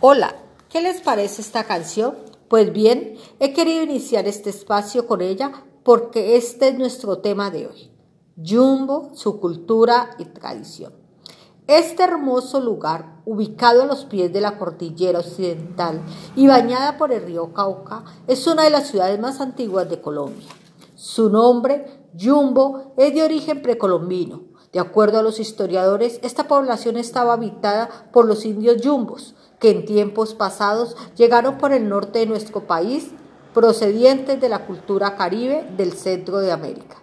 Hola, ¿qué les parece esta canción? Pues bien, he querido iniciar este espacio con ella porque este es nuestro tema de hoy. Jumbo, su cultura y tradición. Este hermoso lugar, ubicado a los pies de la cordillera occidental y bañada por el río Cauca, es una de las ciudades más antiguas de Colombia. Su nombre, Jumbo, es de origen precolombino. De acuerdo a los historiadores, esta población estaba habitada por los indios yumbos, que en tiempos pasados llegaron por el norte de nuestro país procedientes de la cultura caribe del centro de América.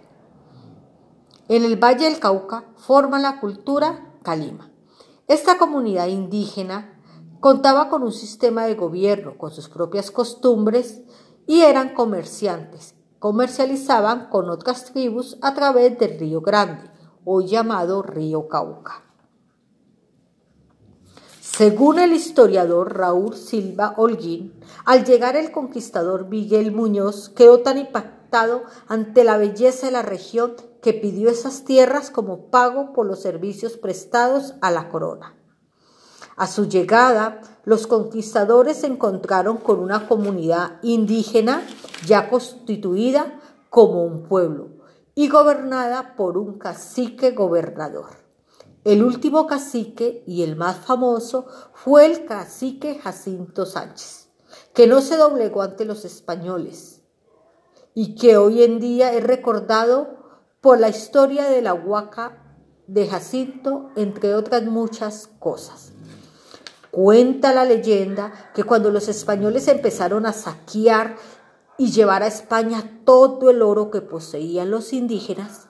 En el Valle del Cauca forman la cultura Calima. Esta comunidad indígena contaba con un sistema de gobierno, con sus propias costumbres y eran comerciantes. Comercializaban con otras tribus a través del río Grande, hoy llamado río Cauca. Según el historiador Raúl Silva Holguín, al llegar el conquistador Miguel Muñoz quedó tan impactado ante la belleza de la región que pidió esas tierras como pago por los servicios prestados a la corona. A su llegada, los conquistadores se encontraron con una comunidad indígena ya constituida como un pueblo y gobernada por un cacique gobernador. El último cacique y el más famoso fue el cacique Jacinto Sánchez, que no se doblegó ante los españoles y que hoy en día es recordado por la historia de la huaca de Jacinto, entre otras muchas cosas. Cuenta la leyenda que cuando los españoles empezaron a saquear y llevar a España todo el oro que poseían los indígenas,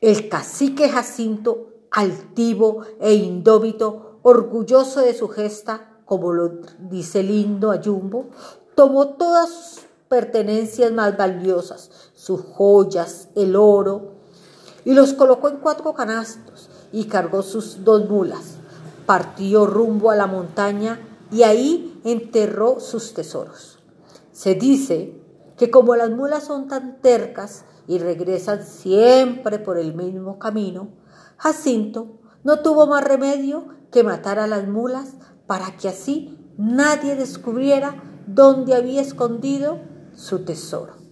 el cacique Jacinto altivo e indómito, orgulloso de su gesta, como lo dice el himno a Jumbo, tomó todas sus pertenencias más valiosas, sus joyas, el oro, y los colocó en cuatro canastos y cargó sus dos mulas. Partió rumbo a la montaña y ahí enterró sus tesoros. Se dice que como las mulas son tan tercas y regresan siempre por el mismo camino, Jacinto no tuvo más remedio que matar a las mulas para que así nadie descubriera dónde había escondido su tesoro.